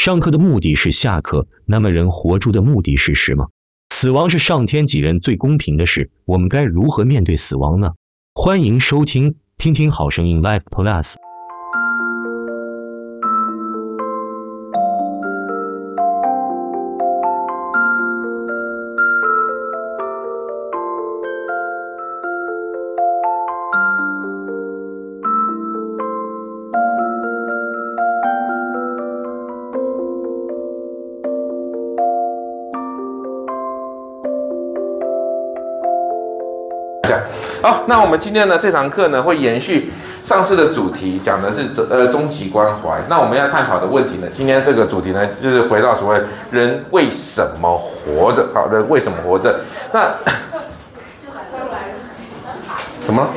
上课的目的是下课，那么人活着的目的是什么？死亡是上天给人最公平的事，我们该如何面对死亡呢？欢迎收听听听好声音 Life Plus。好，那我们今天呢这堂课呢会延续上次的主题，讲的是呃终极关怀。那我们要探讨的问题呢，今天这个主题呢就是回到所谓人为什么活着？好，人为什么活着？那什么？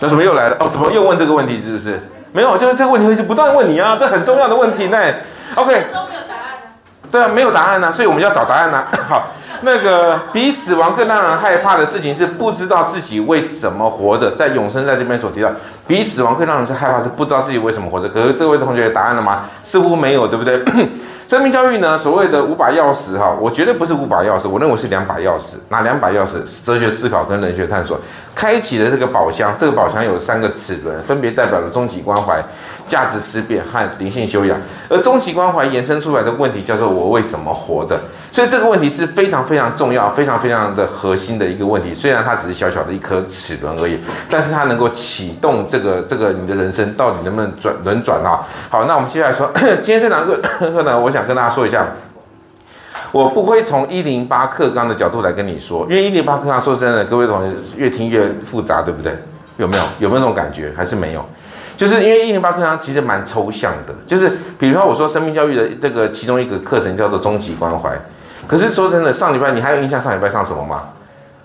那怎么又来了？哦，怎么又问这个问题？是不是？没有，就是这个问题会是不断问你啊，这很重要的问题呢。OK。都没有答案呢。对啊，没有答案呢，所以我们要找答案呢。好。那个比死亡更让人害怕的事情是不知道自己为什么活着。在永生在这边所提到，比死亡更让人害怕是不知道自己为什么活着。可是各位同学有答案了吗？似乎没有，对不对？生命教育呢，所谓的五把钥匙哈，我绝对不是五把钥匙，我认为是两把钥匙。哪两把钥匙？哲学思考跟人学探索，开启了这个宝箱。这个宝箱有三个齿轮，分别代表了终极关怀。价值思辨和灵性修养，而终极关怀延伸出来的问题叫做“我为什么活着”。所以这个问题是非常非常重要、非常非常的核心的一个问题。虽然它只是小小的一颗齿轮而已，但是它能够启动这个这个你的人生到底能不能转轮转啊？好，那我们接下来说，今天这堂课呢，我想跟大家说一下，我不会从一零八课纲的角度来跟你说，因为一零八课纲说真的，各位同学越听越复杂，对不对？有没有有没有那种感觉？还是没有？就是因为一零八课纲其实蛮抽象的，就是比如说我说生命教育的这个其中一个课程叫做终极关怀，可是说真的，上礼拜你还有印象上礼拜上什么吗？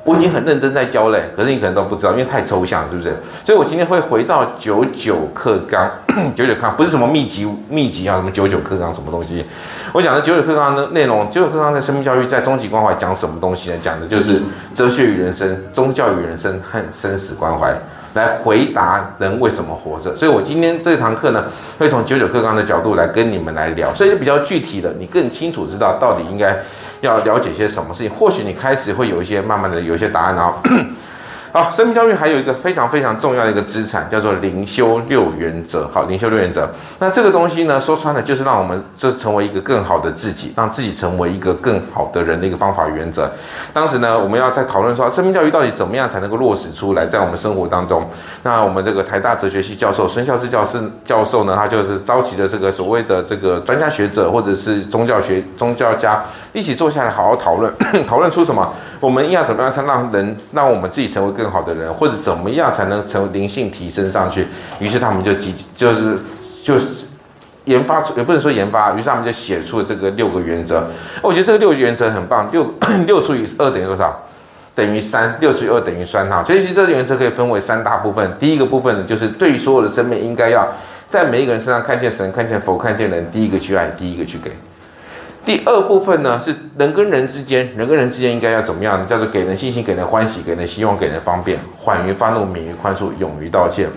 我已经很认真在教嘞，可是你可能都不知道，因为太抽象，是不是？所以我今天会回到九九课纲，九九课纲不是什么秘籍秘籍啊，什么九九课纲什么东西？我讲的九九课纲的内容，九九课纲的生命教育在终极关怀讲什么东西呢？讲的就是哲学与人生、宗教与人生和生死关怀。来回答人为什么活着，所以我今天这堂课呢，会从九九课纲的角度来跟你们来聊，所以就比较具体的，你更清楚知道到底应该要了解些什么事情，或许你开始会有一些慢慢的有一些答案然后。好，生命教育还有一个非常非常重要的一个资产，叫做灵修六原则。好，灵修六原则，那这个东西呢，说穿了就是让我们这成为一个更好的自己，让自己成为一个更好的人的一个方法原则。当时呢，我们要在讨论说，生命教育到底怎么样才能够落实出来在我们生活当中。那我们这个台大哲学系教授孙孝志教授教授呢，他就是召集的这个所谓的这个专家学者或者是宗教学宗教家一起坐下来好好讨论，讨论出什么？我们要怎么样才让人让我们自己成为更好的人，或者怎么样才能成为灵性提升上去？于是他们就集就是就是研发出，也不能说研发，于是他们就写出了这个六个原则。我觉得这个六个原则很棒，六 六除以二等于多少？等于三，六除以二等于三哈。所以其实这个原则可以分为三大部分。第一个部分呢，就是对于所有的生命，应该要在每一个人身上看见神，看见佛，看见人，第一个去爱，第一个去给。第二部分呢，是人跟人之间，人跟人之间应该要怎么样呢？叫做给人信心，给人欢喜，给人希望，给人方便，缓于发怒，免于宽恕，勇于道歉。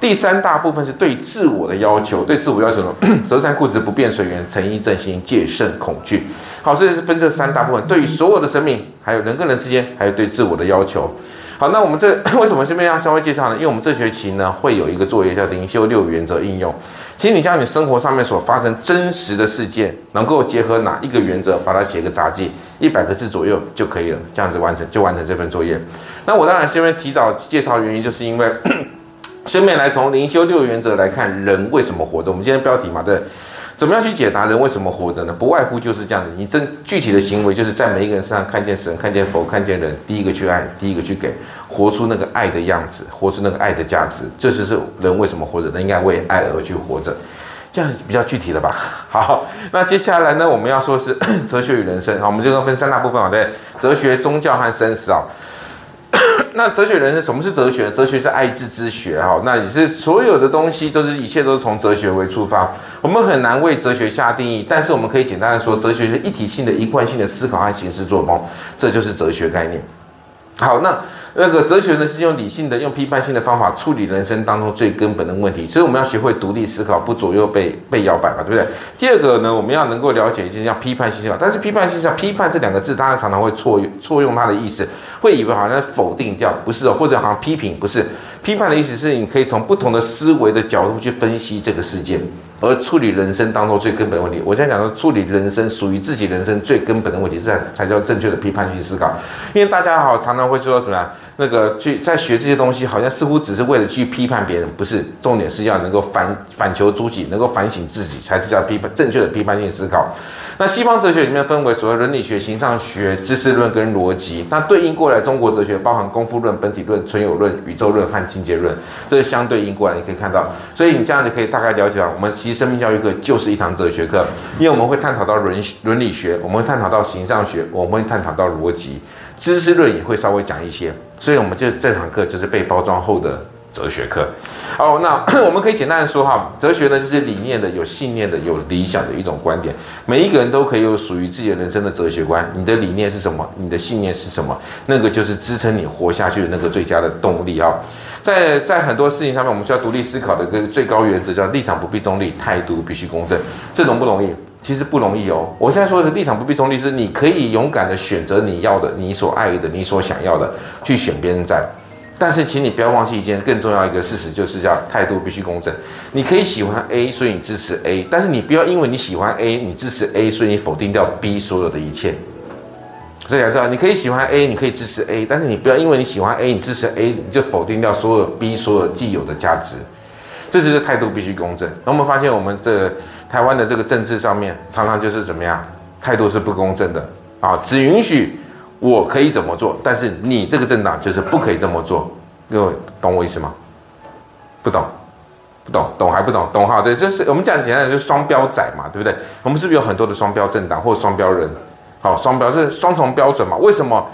第三大部分是对自我的要求，对自我要求呢，择善固执，不变随缘，诚意正心，戒慎恐惧。好，这是分这三大部分，对于所有的生命，还有人跟人之间，还有对自我的要求。好，那我们这 为什么这边要稍微介绍呢？因为我们这学期呢，会有一个作业叫灵修六原则应用。请你将你生活上面所发生真实的事件，能够结合哪一个原则，把它写个杂记，一百个字左右就可以了，这样子完成就完成这份作业。那我当然先为提早介绍原因，就是因为 顺便来从灵修六原则来看人为什么活着。我们今天标题嘛，对。怎么样去解答人为什么活着呢？不外乎就是这样子，你真具体的行为就是在每一个人身上看见神，看见佛，看见人，第一个去爱，第一个去给，活出那个爱的样子，活出那个爱的价值，这就是人为什么活着，人应该为爱而去活着，这样比较具体了吧？好，那接下来呢，我们要说是 哲学与人生，好，我们就分三大部分啊，对，哲学、宗教和生死啊。那哲学人生，什么是哲学？哲学是爱智之学哈。那也是所有的东西都是一切都是从哲学为出发。我们很难为哲学下定义，但是我们可以简单的说，哲学是一体性的一贯性的思考和行事作风，这就是哲学概念。好，那那个哲学呢，是用理性的、用批判性的方法处理人生当中最根本的问题。所以我们要学会独立思考，不左右被被摇摆嘛，对不对？第二个呢，我们要能够了解一些叫批判性思考。但是批判性思考，批判这两个字，大家常常会错用错用它的意思，会以为好像否定掉，不是哦，或者好像批评，不是。批判的意思是你可以从不同的思维的角度去分析这个世界。而处理人生当中最根本的问题，我现在讲说处理人生属于自己人生最根本的问题，这才叫正确的批判性思考。因为大家好常常会说什么？那个去在学这些东西，好像似乎只是为了去批判别人，不是，重点是要能够反反求诸己，能够反省自己，才是叫批判正确的批判性思考。那西方哲学里面分为所谓伦理学、形上学、知识论跟逻辑。那对应过来，中国哲学包含功夫论、本体论、存有论、宇宙论和境界论，这是相对应过来，你可以看到。所以你这样子可以大概了解到，我们其实生命教育课就是一堂哲学课，因为我们会探讨到伦伦理学，我们会探讨到形上学，我们会探讨到逻辑，知识论也会稍微讲一些。所以我们就这堂课就是被包装后的。哲学课，好，那 我们可以简单的说哈，哲学呢就是理念的、有信念的、有理想的一种观点。每一个人都可以有属于自己的人生的哲学观。你的理念是什么？你的信念是什么？那个就是支撑你活下去的那个最佳的动力啊。在在很多事情上面，我们需要独立思考的一个最高原则叫立场不必中立，态度必须公正。这容不容易？其实不容易哦。我现在说的立场不必中立，是你可以勇敢的选择你要的、你所爱的、你所想要的，去选别人站。但是，请你不要忘记一件更重要一个事实，就是叫态度必须公正。你可以喜欢 A，所以你支持 A，但是你不要因为你喜欢 A，你支持 A，所以你否定掉 B 所有的一切。所以要知道，你可以喜欢 A，你可以支持 A，但是你不要因为你喜欢 A，你支持 A，你就否定掉所有 B 所有既有的价值。这就是态度必须公正。那我们发现，我们这台湾的这个政治上面，常常就是怎么样，态度是不公正的啊，只允许。我可以怎么做，但是你这个政党就是不可以这么做。各位懂我意思吗？不懂，不懂，懂还不懂？懂哈？对，就是我们讲简单的，就是双标仔嘛，对不对？我们是不是有很多的双标政党或双标人？好，双标是双重标准嘛？为什么？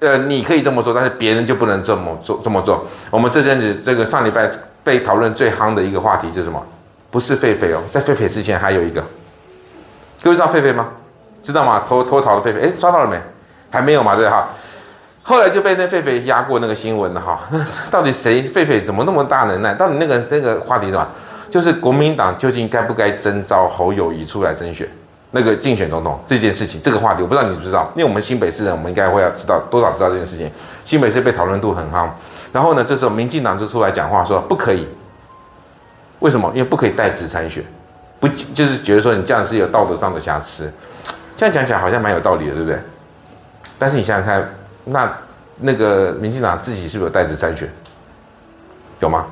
呃，你可以这么做，但是别人就不能这么做？这么做？我们这阵子这个上礼拜被讨论最夯的一个话题是什么？不是狒狒哦，在狒狒之前还有一个，各位知道狒狒吗？知道吗？脱脱逃的狒狒，哎，抓到了没？还没有嘛？对哈，后来就被那狒狒压过那个新闻了哈。那 到底谁狒狒怎么那么大能耐？到底那个那个话题是什么？就是国民党究竟该不该征召侯友谊出来争选那个竞选总统这件事情？这个话题我不知道你知不知道？因为我们新北市人，我们应该会要知道多少知道这件事情。新北市被讨论度很高，然后呢，这时候民进党就出来讲话说不可以。为什么？因为不可以代职参选，不就是觉得说你这样是有道德上的瑕疵？这样讲起来好像蛮有道理的，对不对？但是你想想看，那那个民进党自己是不是有代职参选？有吗？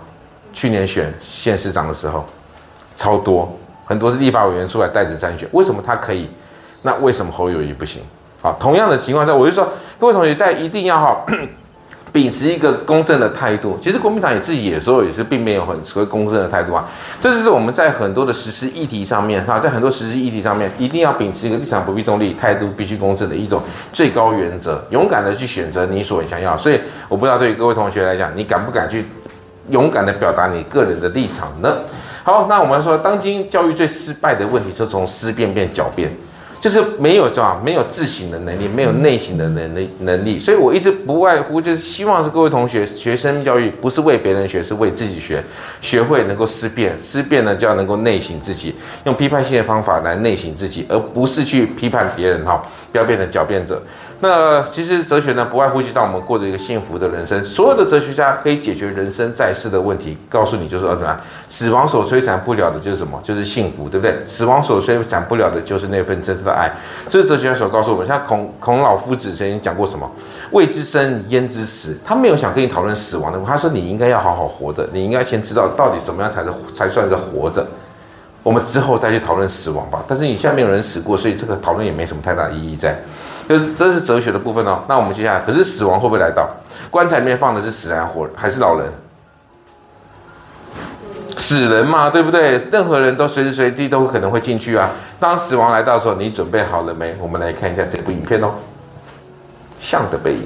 去年选县市长的时候，超多，很多是立法委员出来代职参选。为什么他可以？那为什么侯友宜不行？好，同样的情况下，我就说，各位同学在一定要哈。秉持一个公正的态度，其实国民党也自己有时候也是并没有很持公正的态度啊。这就是我们在很多的实施议题上面哈，在很多实施议题上面，一定要秉持一个立场不必中立、态度必须公正的一种最高原则，勇敢的去选择你所想要。所以我不知道对于各位同学来讲，你敢不敢去勇敢的表达你个人的立场呢？好，那我们说，当今教育最失败的问题，就从思辨变狡辩。就是没有是吧，没有自省的能力，没有内省的能力能力，所以我一直不外乎就是希望是各位同学学生教育，不是为别人学，是为自己学，学会能够思辨，思辨呢就要能够内省自己，用批判性的方法来内省自己，而不是去批判别人哈，不要变成狡辩者。那其实哲学呢，不外乎就让我们过着一个幸福的人生。所有的哲学家可以解决人生在世的问题，告诉你就是什么？死亡所摧残不了的就是什么？就是幸福，对不对？死亡所摧残不了的就是那份真实的爱。这是哲学家所告诉我们。像孔孔老夫子曾经讲过什么？未知生，焉知死？他没有想跟你讨论死亡的，他说你应该要好好活着，你应该先知道到底怎么样才是才算是活着。我们之后再去讨论死亡吧。但是你现在没有人死过，所以这个讨论也没什么太大意义在。这是这是哲学的部分哦。那我们接下来，可是死亡会不会来到？棺材里面放的是死人还活人，还是老人？死人嘛，对不对？任何人都随时随地都可能会进去啊。当死亡来到的时候，你准备好了没？我们来看一下这部影片哦，《像的背影》。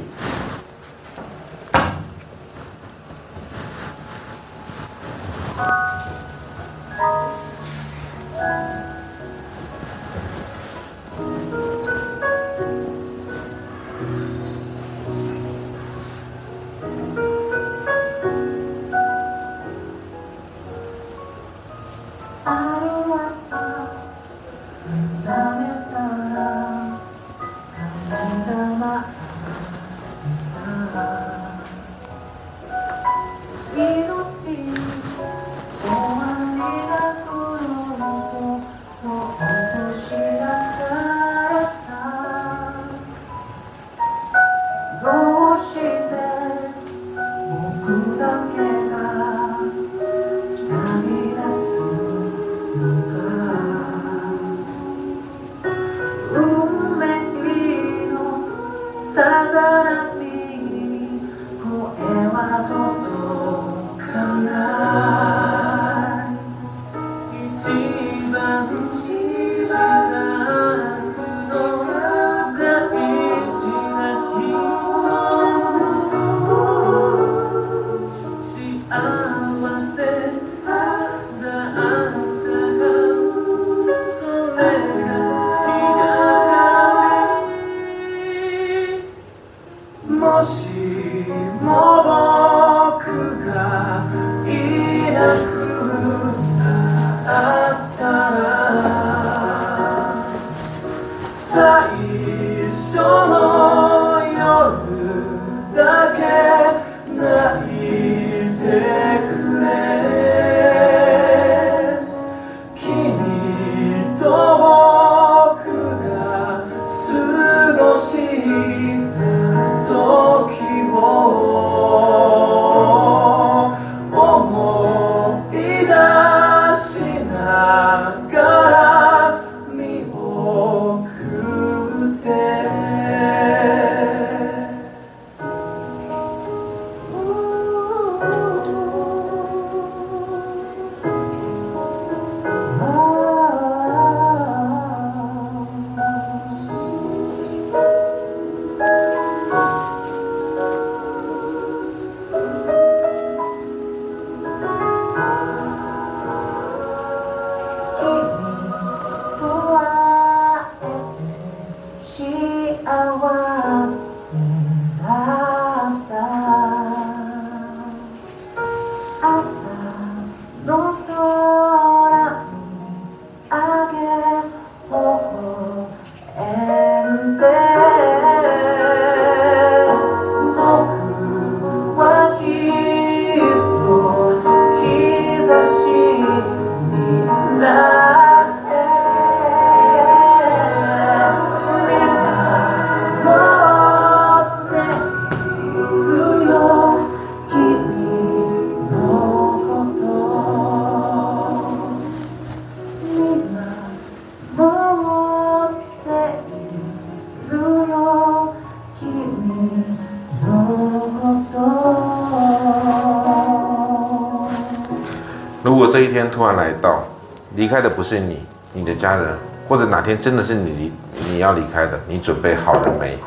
天突然来到，离开的不是你，你的家人，或者哪天真的是你离你要离开的，你准备好了没？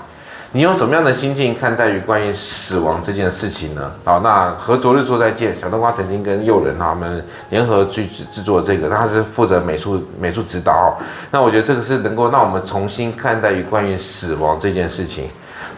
你用什么样的心境看待于关于死亡这件事情呢？好，那和昨日说再见，小冬瓜曾经跟诱人他们联合去制作这个，他是负责美术美术指导。那我觉得这个是能够让我们重新看待于关于死亡这件事情。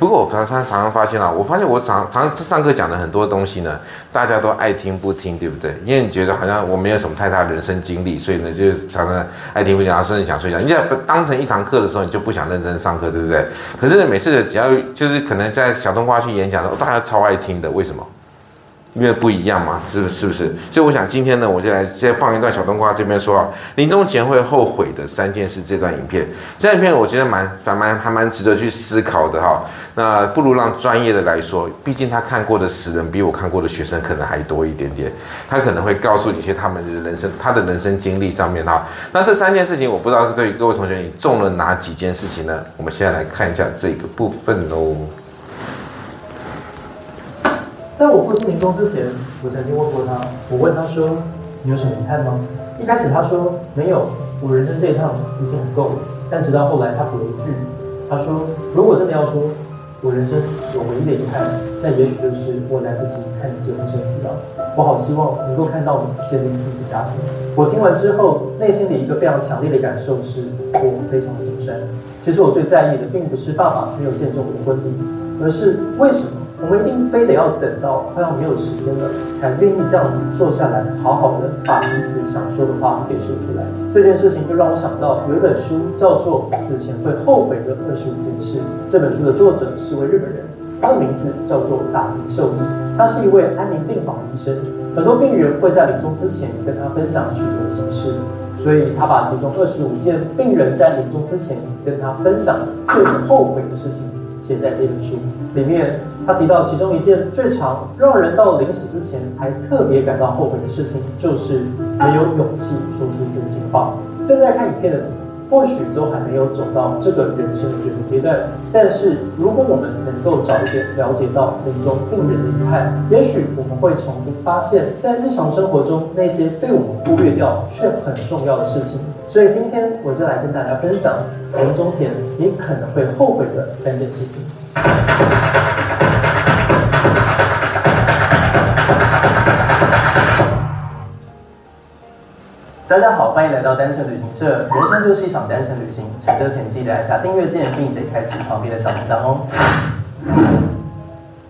不过我常常常常发现啊，我发现我常常上课讲的很多东西呢，大家都爱听不听，对不对？因为你觉得好像我没有什么太大的人生经历，所以呢，就常常爱听不听，甚至想睡觉。你要当成一堂课的时候，你就不想认真上课，对不对？可是每次只要就是可能在小冬瓜去演讲的时候，大家超爱听的，为什么？因为不一样嘛，是不是？是不是？所以我想今天呢，我就来先放一段小冬瓜这边说啊，临终前会后悔的三件事这段影片。这段影片我觉得蛮还蛮还蛮值得去思考的哈。那不如让专业的来说，毕竟他看过的死人比我看过的学生可能还多一点点，他可能会告诉你一些他们的人生他的人生经历上面哈。那这三件事情，我不知道对于各位同学你中了哪几件事情呢？我们现在来看一下这个部分喽。在我父亲临终之前，我曾经问过他，我问他说：“你有什么遗憾吗？”一开始他说：“没有，我人生这一趟已经很够了。”但直到后来，他补了一句，他说：“如果真的要说，我人生有唯一的遗憾，那也许就是我来不及看你结婚生子了。我好希望能够看到你建立自己的家庭。”我听完之后，内心里一个非常强烈的感受是，我非常的心酸。其实我最在意的，并不是爸爸没有见证我的婚礼，而是为什么？我们一定非得要等到快要没有时间了，才愿意这样子坐下来，好好的把彼此想说的话给说出来。这件事情就让我想到有一本书叫做《死前会后悔的二十五件事》。这本书的作者是位日本人，他的名字叫做大井秀一，他是一位安宁病房医生。很多病人会在临终之前跟他分享许多心事，所以他把其中二十五件病人在临终之前跟他分享最后悔的事情写在这本书里面。他提到其中一件最常让人到临死之前还特别感到后悔的事情，就是没有勇气说出真心话。正在看影片的你，或许都还没有走到这个人生的这个阶段。但是，如果我们能够早一点了解到临终病人的遗憾，也许我们会重新发现，在日常生活中那些被我们忽略掉却很重要的事情。所以今天我就来跟大家分享临终前你可能会后悔的三件事情。大家好，欢迎来到单程旅行社。人生就是一场单身旅行，乘车前记得按下订阅键，并且开启旁边的小铃铛哦。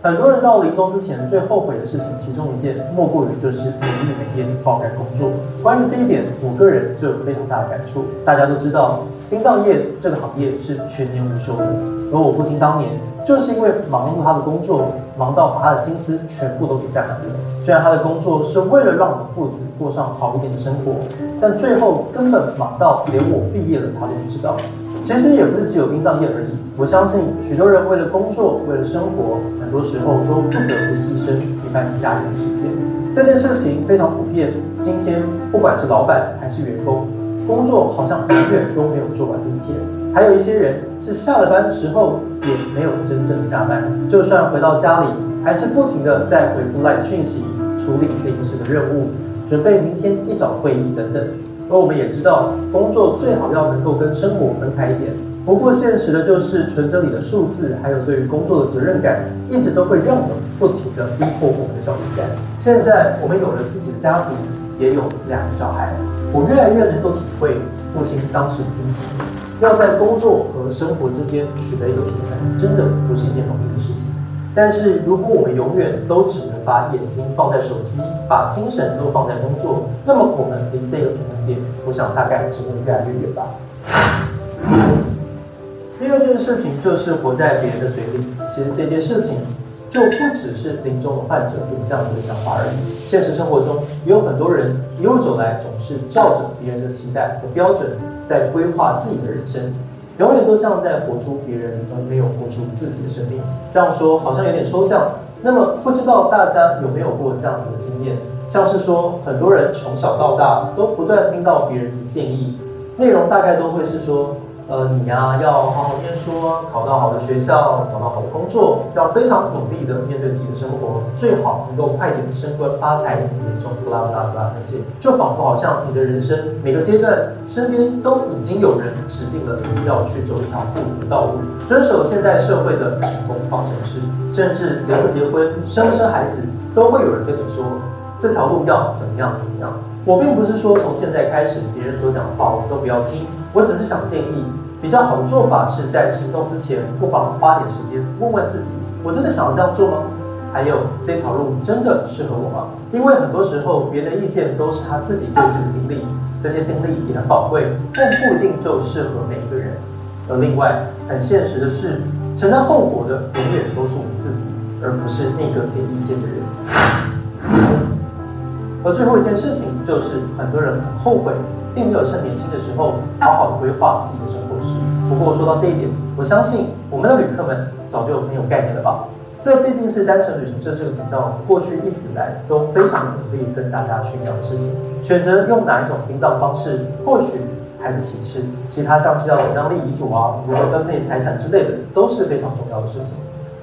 很多人到临终之前最后悔的事情，其中一件莫过于就是没日没夜爆肝工作。关于这一点，我个人就有非常大的感触。大家都知道，殡葬业这个行业是全年无休的，而我父亲当年就是因为忙碌他的工作，忙到把他的心思全部都给在哪里了。虽然他的工作是为了让我们父子过上好一点的生活，但最后根本忙到连我毕业了他都不知道。其实也不是只有殡葬业而已，我相信许多人为了工作，为了生活，很多时候都不得不牺牲陪伴家人的时间。这件事情非常普遍。今天不管是老板还是员工，工作好像永远都没有做完的一天。还有一些人是下了班之后也没有真正下班，就算回到家里，还是不停地在回复来讯息。处理临时的任务，准备明天一早会议等等。而我们也知道，工作最好要能够跟生活分开一点。不过现实的就是，存折里的数字，还有对于工作的责任感，一直都会让我们不停地逼迫我们的小心肝。现在我们有了自己的家庭，也有两个小孩，我越来越能够体会父亲当时的心情。要在工作和生活之间取得一个平衡，真的不是一件容易的事情。但是如果我们永远都只能把眼睛放在手机，把心神都放在工作，那么我们离这个平衡点，我想大概只会越来越远吧。第二件事情就是活在别人的嘴里。其实这件事情就不只是临终的患者有这样子的想法而已。现实生活中也有很多人一路走来，总是照着别人的期待和标准在规划自己的人生。永远都像在活出别人，而没有活出自己的生命。这样说好像有点抽象。那么不知道大家有没有过这样子的经验？像是说，很多人从小到大都不断听到别人的建议，内容大概都会是说。呃，你呀、要好好念书，考到好的学校，找到好的工作，要非常努力的面对自己的生活，最好能够快点升官发财，年终不拉不拉不拉那些，就仿佛好像你的人生每个阶段，身边都已经有人指定了你要去走一条不同的道路，遵守现代社会的成功方程式，甚至结不结婚，生不生孩子，都会有人跟你说这条路要怎么样怎么样。我并不是说从现在开始，别人所讲的话我都不要听，我只是想建议。比较好的做法是在行动之前，不妨花点时间问问自己：我真的想要这样做吗？还有这条路真的适合我吗？因为很多时候，别人的意见都是他自己过去的经历，这些经历也很宝贵，但不一定就适合每一个人。而另外，很现实的是，承担后果的永远都是我们自己，而不是那个给意见的人。而最后一件事情就是，很多人很后悔。并没有趁年轻的时候好好的规划自己的生活史。不过说到这一点，我相信我们的旅客们早就很有概念了吧？这毕竟是单程旅行社这个频道过去一直以来都非常努力跟大家宣扬的事情。选择用哪一种殡葬方式，或许还是其次，其他像是要怎样立遗嘱啊，如何分配财产之类的，都是非常重要的事情。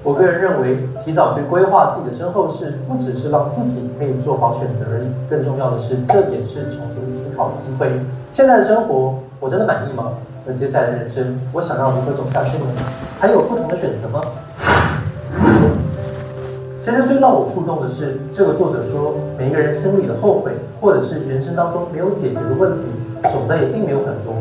我个人认为，提早去规划自己的身后事，不只是让自己可以做好选择而已，更重要的是，这也是重新思考的机会。现在的生活，我真的满意吗？而接下来的人生，我想要如何走下去呢？还有不同的选择吗？其实最让我触动的是，这个作者说，每一个人心里的后悔，或者是人生当中没有解决的问题，总的也并没有很多。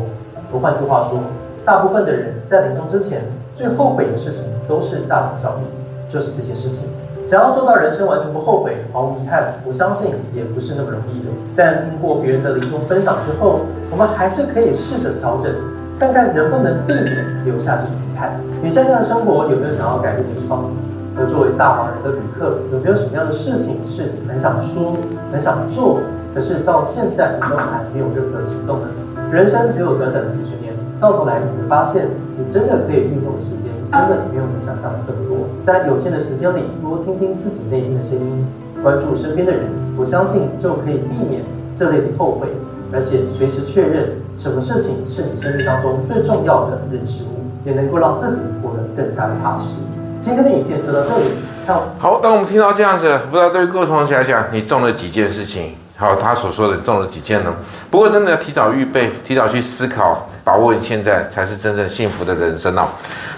我换句话说，大部分的人在临终之前，最后悔的事情都是大同小异，就是这些事情。想要做到人生完全不后悔、毫无遗憾，我相信也不是那么容易的。但听过别人的临终分享之后，我们还是可以试着调整，看看能不能避免留下这种遗憾。你现在的生活有没有想要改变的地方？而作为大忙人的旅客，有没有什么样的事情是你很想说、很想做，可是到现在你都还没有任何行动呢？人生只有短短几十年，到头来你会发现。你真的可以运用的时间，真的没有你想象的这么多。在有限的时间里，多听听自己内心的声音，关注身边的人，我相信就可以避免这类的后悔，而且随时确认什么事情是你生命当中最重要的人事物，也能够让自己活得更加的踏实。今天的影片就到这里，看好。当我们听到这样子，不知道对于各位同学来讲，你中了几件事情？好，他所说的中了几件呢？不过真的要提早预备，提早去思考，把握你现在才是真正幸福的人生哦。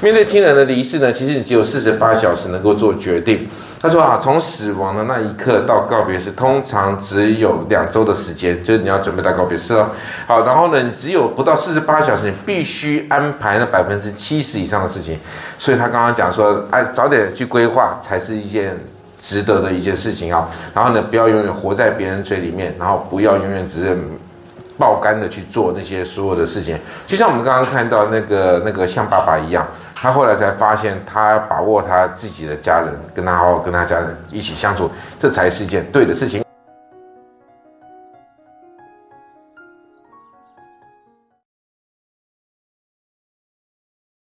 面对亲人的离世呢，其实你只有四十八小时能够做决定。他说啊，从死亡的那一刻到告别式，通常只有两周的时间，就是你要准备到告别式哦。好，然后呢，你只有不到四十八小时，你必须安排那百分之七十以上的事情。所以他刚刚讲说，哎，早点去规划才是一件。值得的一件事情啊，然后呢，不要永远活在别人嘴里面，然后不要永远只是爆肝的去做那些所有的事情。就像我们刚刚看到那个那个像爸爸一样，他后来才发现，他把握他自己的家人，跟他好好跟他家人一起相处，这才是一件对的事情。